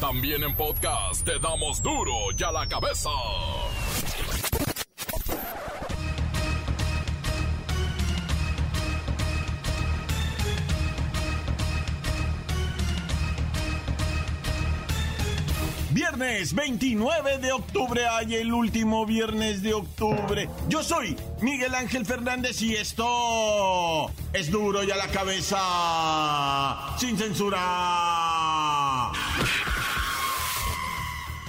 También en podcast te damos duro y a la cabeza. Viernes 29 de octubre, hay el último viernes de octubre. Yo soy Miguel Ángel Fernández y esto es duro y a la cabeza, sin censura.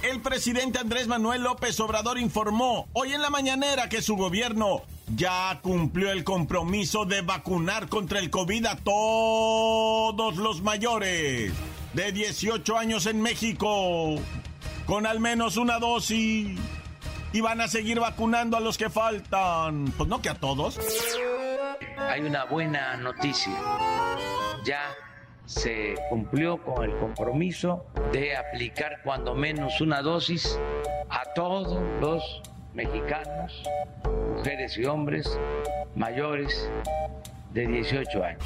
El presidente Andrés Manuel López Obrador informó hoy en la mañanera que su gobierno ya cumplió el compromiso de vacunar contra el COVID a todos los mayores de 18 años en México con al menos una dosis. Y van a seguir vacunando a los que faltan. Pues no que a todos. Hay una buena noticia. Ya se cumplió con el compromiso de aplicar cuando menos una dosis a todos los mexicanos, mujeres y hombres mayores de 18 años.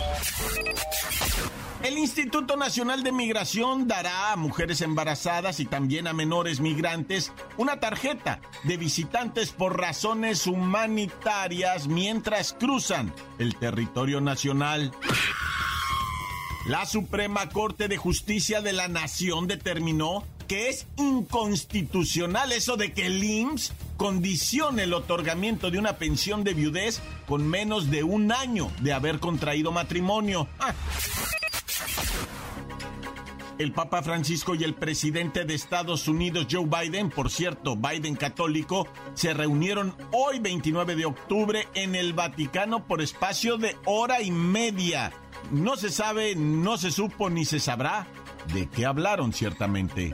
El Instituto Nacional de Migración dará a mujeres embarazadas y también a menores migrantes una tarjeta de visitantes por razones humanitarias mientras cruzan el territorio nacional. La Suprema Corte de Justicia de la Nación determinó que es inconstitucional eso de que el IMSS condicione el otorgamiento de una pensión de viudez con menos de un año de haber contraído matrimonio. Ah. El Papa Francisco y el presidente de Estados Unidos, Joe Biden, por cierto, Biden católico, se reunieron hoy 29 de octubre en el Vaticano por espacio de hora y media. No se sabe, no se supo ni se sabrá de qué hablaron ciertamente.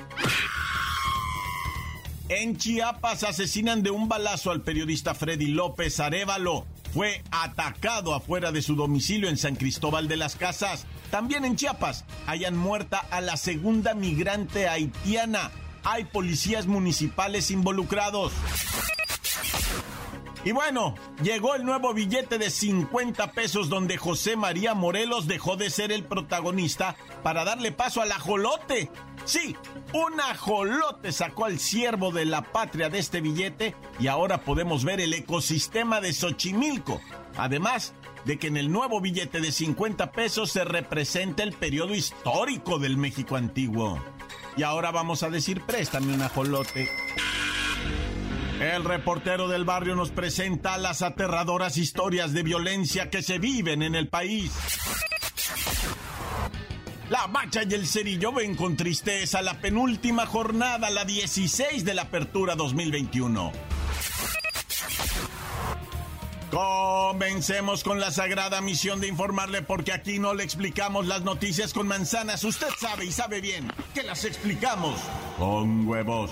En Chiapas asesinan de un balazo al periodista Freddy López Arevalo. Fue atacado afuera de su domicilio en San Cristóbal de las Casas. También en Chiapas hayan muerta a la segunda migrante haitiana. Hay policías municipales involucrados. Y bueno, llegó el nuevo billete de 50 pesos donde José María Morelos dejó de ser el protagonista para darle paso al ajolote. Sí, un ajolote sacó al siervo de la patria de este billete y ahora podemos ver el ecosistema de Xochimilco. Además, de que en el nuevo billete de 50 pesos se representa el periodo histórico del México antiguo. Y ahora vamos a decir, préstame un ajolote. El reportero del barrio nos presenta las aterradoras historias de violencia que se viven en el país. La Bacha y el Cerillo ven con tristeza la penúltima jornada, la 16 de la Apertura 2021. Comencemos con la sagrada misión de informarle porque aquí no le explicamos las noticias con manzanas. Usted sabe y sabe bien que las explicamos con huevos.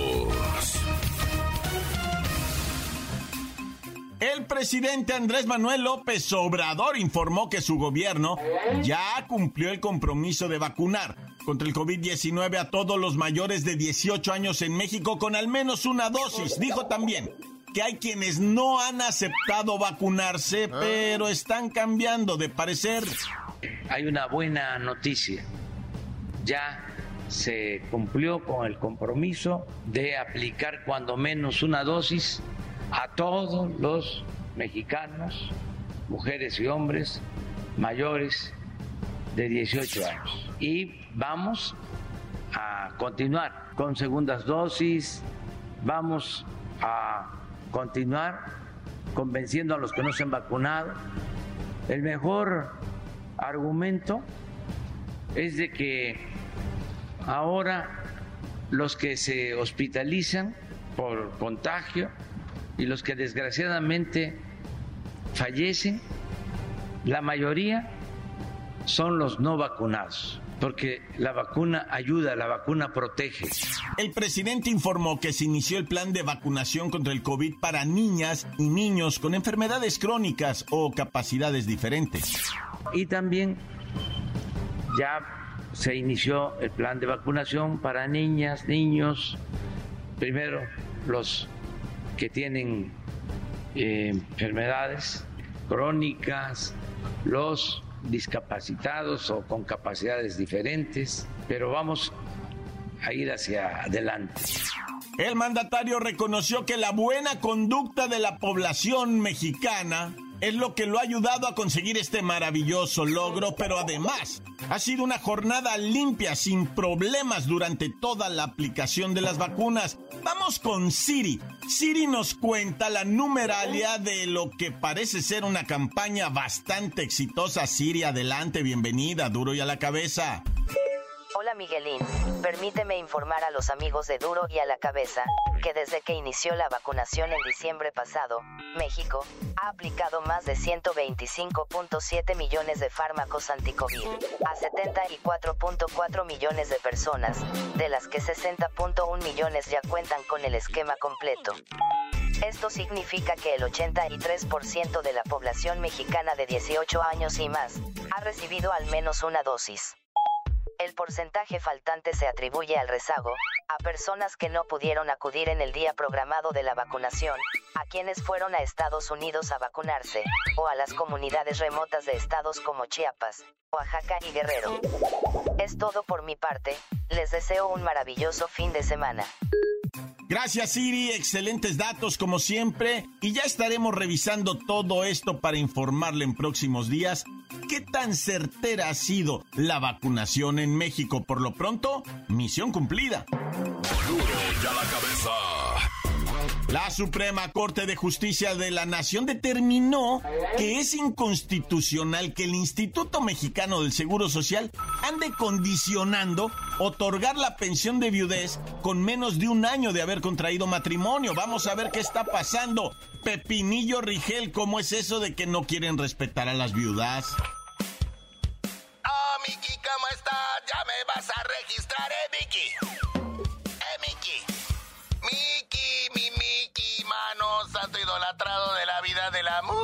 El presidente Andrés Manuel López Obrador informó que su gobierno ya cumplió el compromiso de vacunar contra el COVID-19 a todos los mayores de 18 años en México con al menos una dosis. Dijo también que hay quienes no han aceptado vacunarse, ah. pero están cambiando de parecer. Hay una buena noticia. Ya se cumplió con el compromiso de aplicar cuando menos una dosis a todos los mexicanos, mujeres y hombres mayores de 18 años. Y vamos a continuar con segundas dosis, vamos a continuar convenciendo a los que no se han vacunado. El mejor argumento es de que ahora los que se hospitalizan por contagio y los que desgraciadamente fallecen, la mayoría son los no vacunados. porque la vacuna ayuda, la vacuna protege. El presidente informó que se inició el plan de vacunación contra el COVID para niñas y niños con enfermedades crónicas o capacidades diferentes. Y también ya se inició el plan de vacunación para niñas, niños, primero los que tienen eh, enfermedades crónicas, los discapacitados o con capacidades diferentes, pero vamos a ir hacia adelante. El mandatario reconoció que la buena conducta de la población mexicana es lo que lo ha ayudado a conseguir este maravilloso logro, pero además ha sido una jornada limpia, sin problemas durante toda la aplicación de las vacunas. Vamos con Siri. Siri nos cuenta la numeralia de lo que parece ser una campaña bastante exitosa. Siri, adelante, bienvenida, duro y a la cabeza. Hola Miguelín, permíteme informar a los amigos de Duro y a la cabeza, que desde que inició la vacunación en diciembre pasado, México ha aplicado más de 125.7 millones de fármacos anticovid a 74.4 millones de personas, de las que 60.1 millones ya cuentan con el esquema completo. Esto significa que el 83% de la población mexicana de 18 años y más ha recibido al menos una dosis. El porcentaje faltante se atribuye al rezago, a personas que no pudieron acudir en el día programado de la vacunación, a quienes fueron a Estados Unidos a vacunarse, o a las comunidades remotas de estados como Chiapas, Oaxaca y Guerrero. Es todo por mi parte, les deseo un maravilloso fin de semana. Gracias Siri, excelentes datos como siempre y ya estaremos revisando todo esto para informarle en próximos días qué tan certera ha sido la vacunación en México. Por lo pronto, misión cumplida. ya la cabeza. La Suprema Corte de Justicia de la Nación determinó que es inconstitucional que el Instituto Mexicano del Seguro Social ande condicionando otorgar la pensión de viudez con menos de un año de haber contraído matrimonio. Vamos a ver qué está pasando. Pepinillo Rigel, ¿cómo es eso de que no quieren respetar a las viudas? Oh, Miki, ¿cómo estás? Ya me vas a registrar, ¿eh, Miki? De la vida del amor.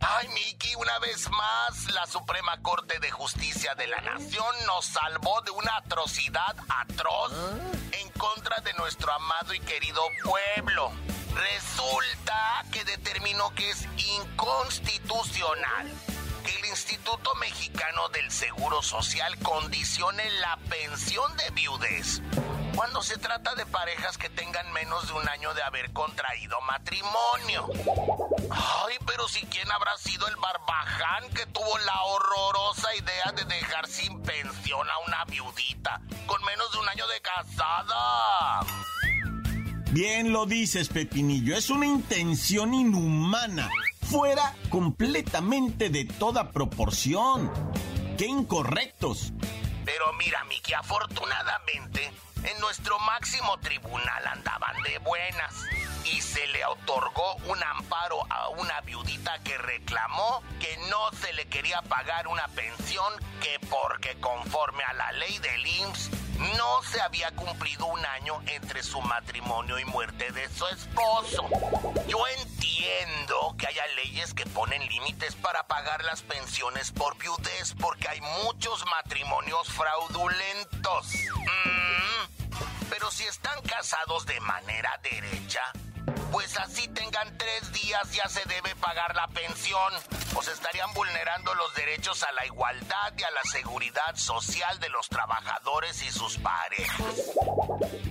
Ay, Miki, una vez más, la Suprema Corte de Justicia de la Nación nos salvó de una atrocidad atroz en contra de nuestro amado y querido pueblo. Resulta que determinó que es inconstitucional que el Instituto Mexicano del Seguro Social condicione la pensión de viudez cuando se trata de parejas que tengan menos de un año de haber contraído matrimonio. Ay, pero si quién habrá sido el barbaján que tuvo la horrorosa idea de dejar sin pensión a una viudita con menos de un año de casada. Bien lo dices, Pepinillo, es una intención inhumana, fuera completamente de toda proporción. ¡Qué incorrectos! Pero mira, Miki, afortunadamente en nuestro máximo tribunal andaban de buenas. Y se le otorgó un amparo a una viudita que reclamó que no se le quería pagar una pensión que porque conforme a la ley del IMSS no se había cumplido un año entre su matrimonio y muerte de su esposo. Yo entiendo que haya leyes que ponen límites para pagar las pensiones por viudez porque hay muchos matrimonios fraudulentos. Mm, pero si están casados de manera derecha, pues así tengan tres días ya se debe pagar la pensión. O se estarían vulnerando los derechos a la igualdad y a la seguridad social de los trabajadores y sus parejas.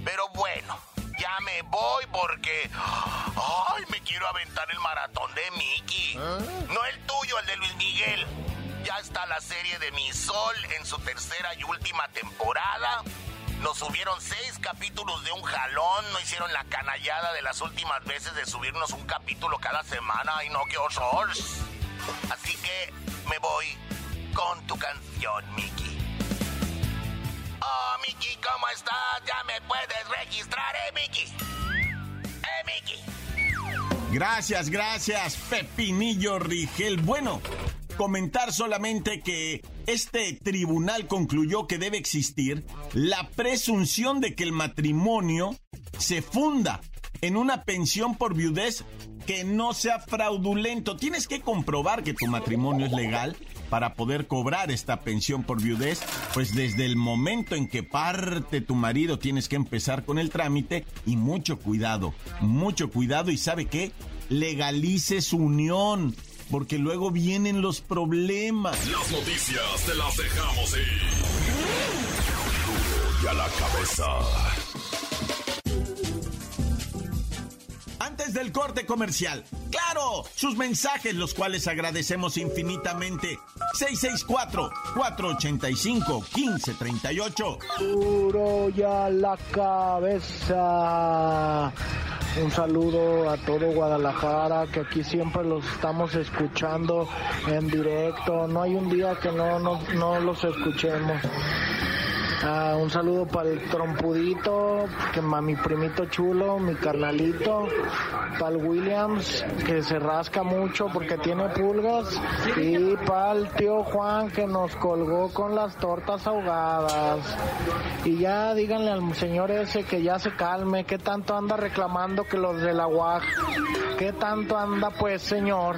Pero bueno, ya me voy porque... ¡Ay! Me quiero aventar el maratón de Mickey. No el tuyo, el de Luis Miguel. Ya está la serie de Mi Sol en su tercera y última temporada. Nos subieron seis capítulos de un jalón, no hicieron la canallada de las últimas veces de subirnos un capítulo cada semana y no que horror. Así que me voy con tu canción, Mickey. Oh, Mickey, ¿cómo estás? Ya me puedes registrar, eh, Mickey. Eh, Mickey. Gracias, gracias, Pepinillo Rigel. Bueno, comentar solamente que este tribunal concluyó que debe existir la presunción de que el matrimonio se funda en una pensión por viudez que no sea fraudulento. Tienes que comprobar que tu matrimonio es legal para poder cobrar esta pensión por viudez, pues desde el momento en que parte tu marido tienes que empezar con el trámite y mucho cuidado, mucho cuidado y sabe qué, legalice su unión, porque luego vienen los problemas. Las noticias te las dejamos ir. Y a la cabeza. Antes del corte comercial, claro, sus mensajes, los cuales agradecemos infinitamente. 664-485-1538. Duro ya la cabeza. Un saludo a todo Guadalajara, que aquí siempre los estamos escuchando en directo. No hay un día que no, no, no los escuchemos. Ah, un saludo para el trompudito, que mi primito chulo, mi carnalito, para el Williams, que se rasca mucho porque tiene pulgas, y para el tío Juan, que nos colgó con las tortas ahogadas. Y ya díganle al señor ese que ya se calme, que tanto anda reclamando que los de la UAG, que tanto anda pues señor.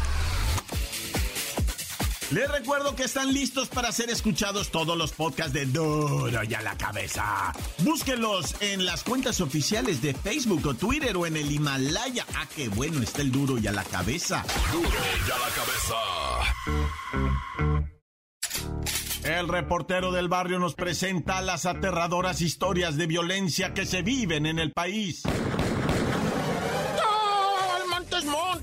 Les recuerdo que están listos para ser escuchados todos los podcasts de Duro y a la cabeza. Búsquenlos en las cuentas oficiales de Facebook o Twitter o en el Himalaya. Ah, qué bueno está el Duro y a la cabeza. Duro y a la cabeza. El reportero del barrio nos presenta las aterradoras historias de violencia que se viven en el país.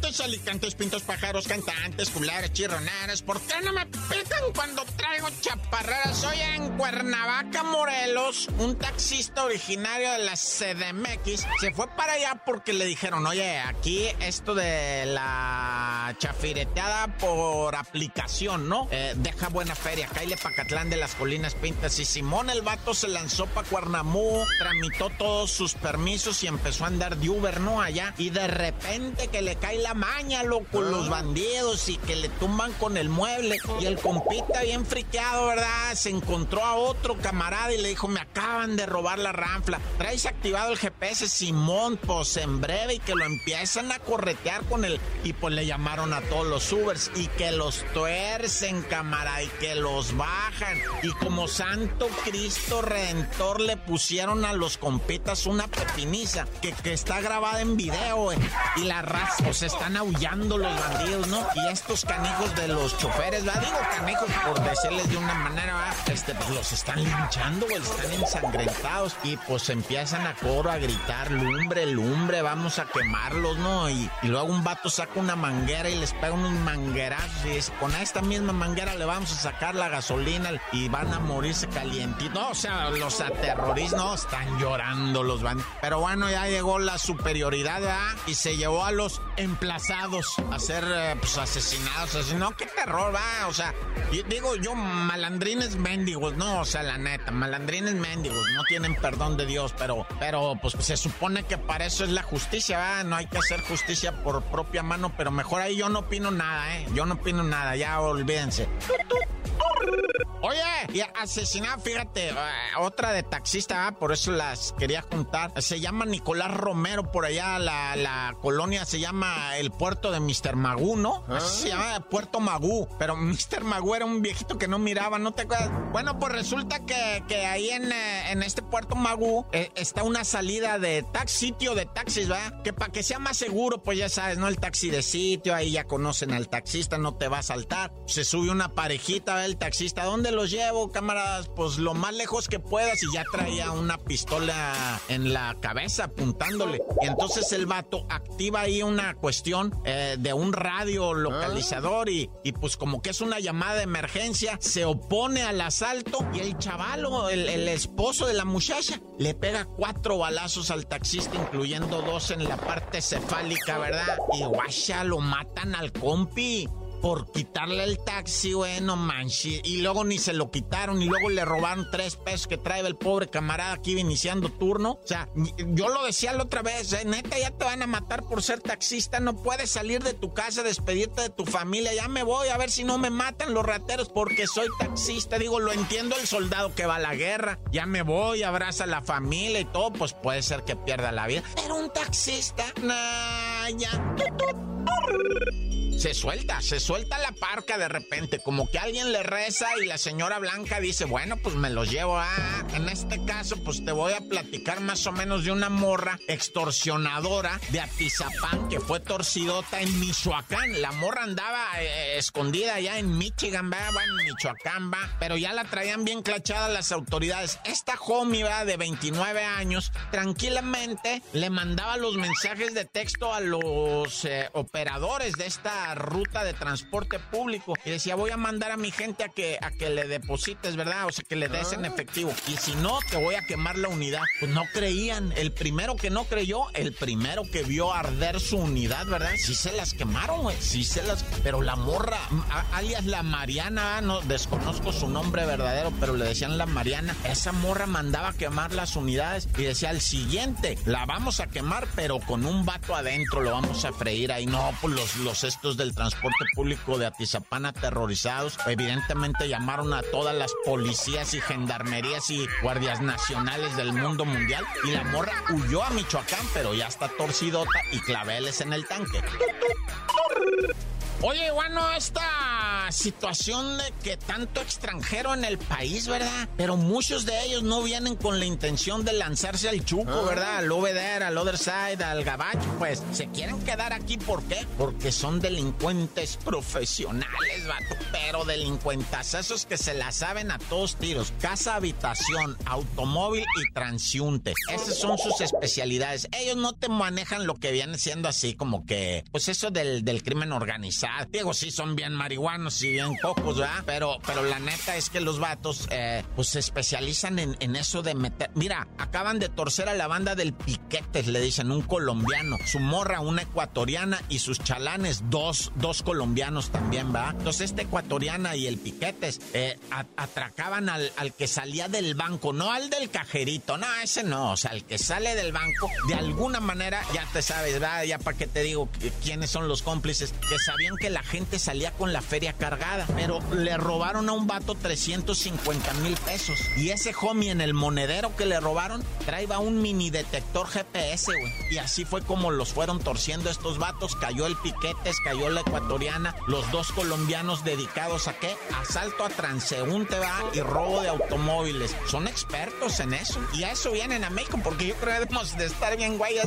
Alicantes, pintos, pájaros, cantantes, culares, chirronaras. ¿Por qué no me pican cuando traigo chaparreras? Soy en Cuernavaca, Morelos. Un taxista originario de la CDMX se fue para allá porque le dijeron, oye, aquí esto de la chafireteada por aplicación, ¿no? Eh, deja buena feria. Caile Pacatlán de las Colinas Pintas. Y Simón el vato se lanzó para Cuernamú, tramitó todos sus permisos y empezó a andar de Uber, ¿no? Allá. Y de repente que le cae la maña, loco, los bandidos y que le tumban con el mueble. Y el compita bien friqueado, ¿verdad? Se encontró a otro camarada y le dijo, me acaban de robar la ranfla. Traes activado el GPS Simón, pues en breve y que lo empiezan a corretear con él. Y pues le llamaron a todos los Ubers y que los tuercen, camarada, y que los bajan. Y como Santo Cristo Redentor le pusieron a los compitas una pepiniza que, que está grabada en video, Y la raza, pues están aullando los bandidos, ¿no? Y estos canijos de los choferes, ¿verdad? Digo canijos por decirles de una manera, ¿verdad? Este, pues los están linchando, güey, están ensangrentados y pues empiezan a coro a gritar, lumbre, lumbre, vamos a quemarlos, ¿no? Y, luego un vato saca una manguera y les pega unos manguerazos y dice, con esta misma manguera le vamos a sacar la gasolina y van a morirse calientitos. No, o sea, los aterroristas, no, están llorando los bandidos. Pero bueno, ya llegó la superioridad, ¿verdad? Y se llevó a los emplazados a ser eh, pues, asesinados. Así, no, qué terror, va. O sea, digo yo, malandrines mendigos, no, o sea, la neta, malandrines mendigos, no tienen perdón de Dios, pero, pero pues se supone que para eso es la justicia, va. No hay que hacer justicia por propia mano, pero mejor ahí yo no opino nada, ¿eh? Yo no opino nada, ya olvídense. Oye, y asesinada, fíjate, eh, otra de taxista, por eso las quería juntar. Se llama Nicolás Romero, por allá la, la colonia se llama el puerto de Mr. Magú, ¿no? se ah. llama Puerto Magú, pero Mr. Magú era un viejito que no miraba, ¿no te acuerdas? Bueno, pues resulta que, que ahí en, eh, en, este Puerto Magú eh, está una salida de taxi, sitio de taxis, ¿verdad? Que para que sea más seguro, pues ya sabes, ¿no? El taxi de sitio, ahí ya conocen al taxista, no te va a saltar. Se sube una parejita, ¿verdad? El taxista, ¿dónde dónde los llevo, camaradas? Pues lo más lejos que puedas y ya traía una pistola en la cabeza apuntándole. Y entonces el vato activa ahí una cuestión eh, de un radio localizador y, y pues como que es una llamada de emergencia, se opone al asalto y el chavalo, el, el esposo de la muchacha, le pega cuatro balazos al taxista, incluyendo dos en la parte cefálica, ¿verdad? Y guacha, lo matan al compi por quitarle el taxi, güey, no. Y luego ni se lo quitaron y luego le robaron tres pesos que trae el pobre camarada aquí iniciando turno. O sea, yo lo decía la otra vez, ¿eh? neta, ya te van a matar por ser taxista. No puedes salir de tu casa, despedirte de tu familia. Ya me voy a ver si no me matan los rateros porque soy taxista. Digo, lo entiendo el soldado que va a la guerra. Ya me voy, abraza a la familia y todo, pues puede ser que pierda la vida. Pero un taxista, nah, ya se suelta, se suelta la parca de repente, como que alguien le reza y la señora Blanca dice, bueno, pues me los llevo. Ah, en este caso, pues te voy a platicar más o menos de una morra extorsionadora de Atizapán que fue torcidota en Michoacán. La morra andaba eh, escondida allá en Michigan, va, en Michoacán, va, pero ya la traían bien clachada las autoridades. Esta homie, va, de 29 años, tranquilamente le mandaba los mensajes de texto a los eh, operadores de esta ruta de transporte público y decía, voy a mandar a mi gente a que, a que le deposites, ¿verdad? O sea, que le des en ah. efectivo. Y si no, te voy a quemar la unidad. Pues no creían. El primero que no creyó, el primero que vio arder su unidad, ¿verdad? Sí se las quemaron, güey. Sí se las... Pero la morra, alias la Mariana, no desconozco su nombre verdadero, pero le decían la Mariana. Esa morra mandaba a quemar las unidades y decía, al siguiente, la vamos a quemar, pero con un vato adentro, lo vamos a freír ahí. No, pues los, los estos del transporte público de Atizapán aterrorizados. Evidentemente llamaron a todas las policías y gendarmerías y guardias nacionales del mundo mundial y la morra huyó a Michoacán, pero ya está torcidota y claveles en el tanque. Oye, bueno, esta situación de que tanto extranjero en el país, ¿verdad? Pero muchos de ellos no vienen con la intención de lanzarse al chuco, ah. ¿verdad? Al over al other side, al gabacho, pues se quieren quedar aquí, ¿por qué? Porque son delincuentes profesionales, vato, pero delincuentas, esos que se la saben a todos tiros. Casa, habitación, automóvil y transiunte. Esas son sus especialidades. Ellos no te manejan lo que viene siendo así como que, pues eso del, del crimen organizado Digo, sí son bien marihuanos y bien pocos, ¿verdad? Pero, pero la neta es que los vatos, eh, pues se especializan en, en, eso de meter. Mira, acaban de torcer a la banda del Piquetes, le dicen, un colombiano. Su morra, una ecuatoriana y sus chalanes, dos, dos colombianos también, ¿va? Entonces, esta ecuatoriana y el Piquetes eh, atracaban al, al que salía del banco, no al del cajerito, no, ese no, o sea, el que sale del banco, de alguna manera, ya te sabes, ¿verdad? Ya para qué te digo quiénes son los cómplices que sabían que la gente salía con la feria cargada, pero le robaron a un vato 350 mil pesos. Y ese homie en el monedero que le robaron traía un mini detector GPS, güey. Y así fue como los fueron torciendo estos vatos. Cayó el Piquetes, cayó la ecuatoriana, los dos colombianos dedicados a qué? Asalto a transeúnte, va, y robo de automóviles. Son expertos en eso. Y a eso vienen a México porque yo creo que debemos de estar bien güeyes,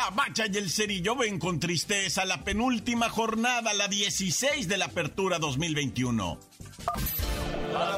La Bacha y el Cerillo ven con tristeza la penúltima jornada, la 16 de la Apertura 2021. A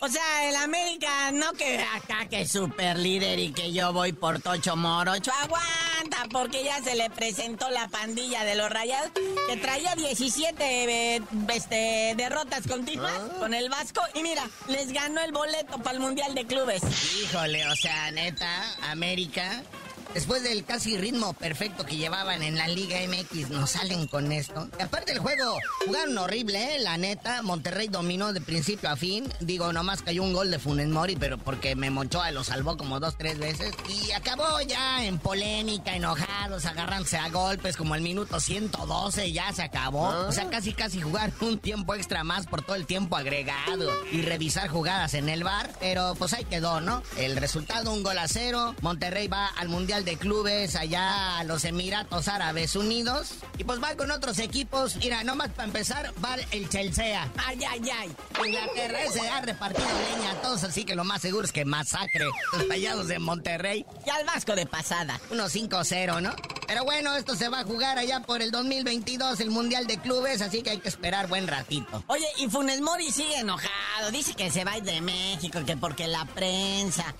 O sea, el América, no que acá que es super líder y que yo voy por Tocho Morocho. Aguanta, porque ya se le presentó la pandilla de los rayados que traía 17 eh, este, derrotas continuas ah. con el Vasco. Y mira, les ganó el boleto para el Mundial de Clubes. Híjole, o sea, neta, América Después del casi ritmo perfecto que llevaban en la Liga MX, nos salen con esto. Y aparte el juego, jugaron horrible, ¿eh? La neta, Monterrey dominó de principio a fin. Digo, nomás cayó un gol de Funes Mori, pero porque me Monchoa lo salvó como dos, tres veces. Y acabó ya en polémica, enojados, agarrándose a golpes como el minuto 112, ya se acabó. O sea, casi casi jugar un tiempo extra más por todo el tiempo agregado y revisar jugadas en el bar. Pero pues ahí quedó, ¿no? El resultado, un gol a cero. Monterrey va al Mundial de Clubes allá a los Emiratos Árabes Unidos. Y pues va con otros equipos. Mira, nomás para empezar, va el Chelsea. Ay, ay, ay. Inglaterra se ha repartido leña a todos, así que lo más seguro es que masacre los rayados de Monterrey. Y al Vasco de pasada. 1-5-0, ¿no? Pero bueno, esto se va a jugar allá por el 2022, el Mundial de Clubes, así que hay que esperar buen ratito. Oye, y Funes Mori sigue enojado, dice que se va a ir de México, que porque la prensa.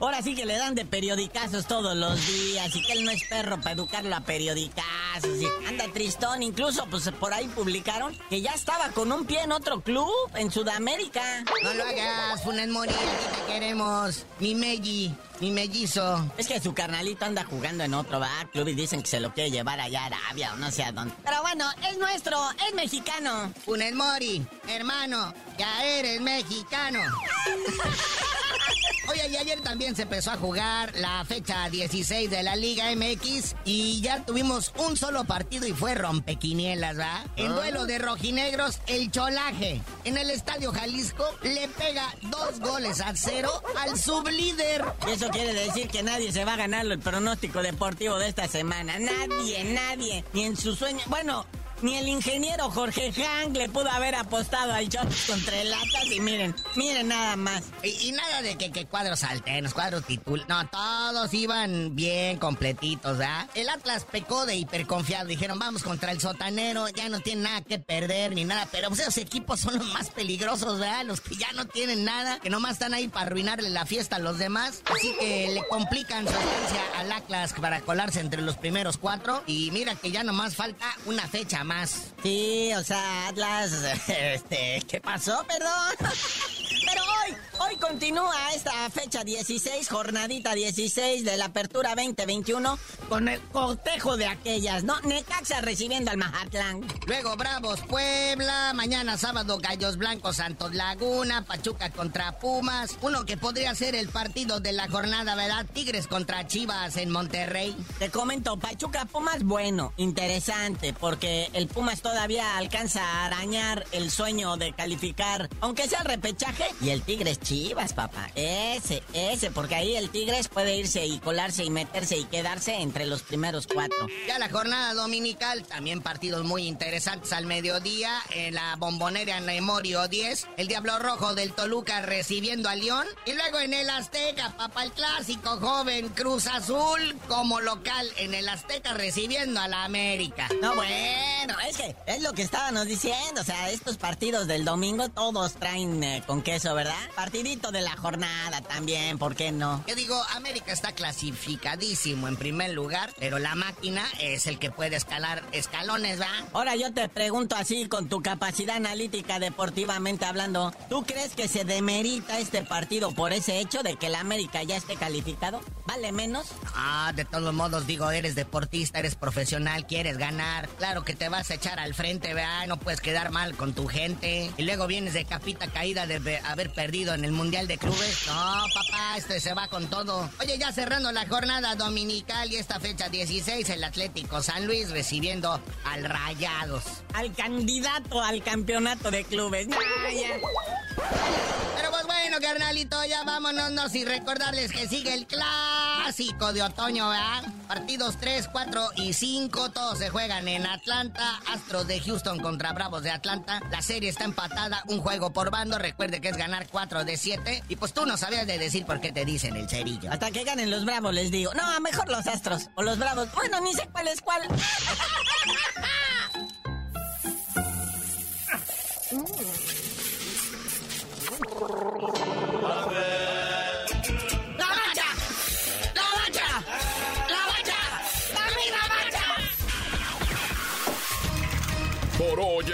ahora sí que le dan de periodicazos todos los días y que él no es perro para educarlo a periodicazos. Y anda tristón, incluso pues por ahí publicaron que ya estaba con un pie en otro club, en Sudamérica. No lo hagas, Funes Mori, aquí te queremos. Mi Meggi. Mi mellizo. Es que su carnalito anda jugando en otro bar club y dicen que se lo quiere llevar allá a Arabia o no sé a dónde. Pero bueno, es nuestro, es mexicano. Funes Mori, hermano, ya eres mexicano. Oye, y ayer también se empezó a jugar la fecha 16 de la Liga MX y ya tuvimos un solo partido y fue rompequinielas, ¿va? En ah. duelo de rojinegros, el Cholaje en el Estadio Jalisco le pega dos goles a cero al sublíder. Eso quiere decir que nadie se va a ganar el pronóstico deportivo de esta semana. Nadie, nadie. Ni en su sueño. Bueno, ni el ingeniero Jorge Hank le pudo haber apostado al Chops contra el Atlas y miren, miren nada más. Y, nada de que, cuadros alternos, cuadros titul. No, todos iban bien completitos, ¿verdad? El Atlas pecó de hiperconfiado. Dijeron, vamos contra el sotanero, ya no tiene nada que perder ni nada. Pero pues, esos equipos son los más peligrosos, ¿verdad? Los que ya no tienen nada, que nomás están ahí para arruinarle la fiesta a los demás. Así que le complican su estancia al Atlas para colarse entre los primeros cuatro. Y mira que ya nomás falta una fecha más. Sí, o sea, Atlas, este, ¿qué pasó? Perdón. Hoy, continúa esta fecha 16, jornadita 16 de la apertura 2021 con el cotejo de aquellas, ¿no? Necaxa recibiendo al Mazatlán. Luego Bravos Puebla, mañana sábado Gallos Blancos Santos Laguna, Pachuca contra Pumas, uno que podría ser el partido de la jornada, ¿verdad? Tigres contra Chivas en Monterrey. Te comento, Pachuca Pumas, bueno, interesante, porque el Pumas todavía alcanza a arañar el sueño de calificar, aunque sea el repechaje, y el Tigres Chivas, papá. Ese, ese, porque ahí el Tigres puede irse y colarse y meterse y quedarse entre los primeros cuatro. Ya la jornada dominical, también partidos muy interesantes al mediodía, en la bombonera en Memorio 10, el Diablo Rojo del Toluca recibiendo a León, y luego en el Azteca, papá, el clásico joven Cruz Azul como local en el Azteca recibiendo a la América. No, bueno, es que es lo que estábamos diciendo. O sea, estos partidos del domingo todos traen eh, con queso, ¿verdad? De la jornada también, ¿por qué no? Yo digo, América está clasificadísimo en primer lugar, pero la máquina es el que puede escalar escalones, ¿va? Ahora yo te pregunto así, con tu capacidad analítica deportivamente hablando, ¿tú crees que se demerita este partido por ese hecho de que la América ya esté calificado? ¿Vale menos? Ah, de todos modos, digo, eres deportista, eres profesional, quieres ganar. Claro que te vas a echar al frente, vea, no puedes quedar mal con tu gente. Y luego vienes de capita caída de haber perdido en el Mundial de Clubes. No, papá, este se va con todo. Oye, ya cerrando la jornada dominical y esta fecha 16, el Atlético San Luis recibiendo al Rayados. Al candidato al campeonato de clubes. Carnalito, ya vámonos y recordarles que sigue el clásico de otoño, ¿verdad? Partidos 3, 4 y 5, todos se juegan en Atlanta. Astros de Houston contra Bravos de Atlanta. La serie está empatada, un juego por bando. Recuerde que es ganar 4 de 7. Y pues tú no sabías de decir por qué te dicen el cerillo. Hasta que ganen los Bravos, les digo. No, mejor los Astros o los Bravos. Bueno, ni sé cuál es cuál.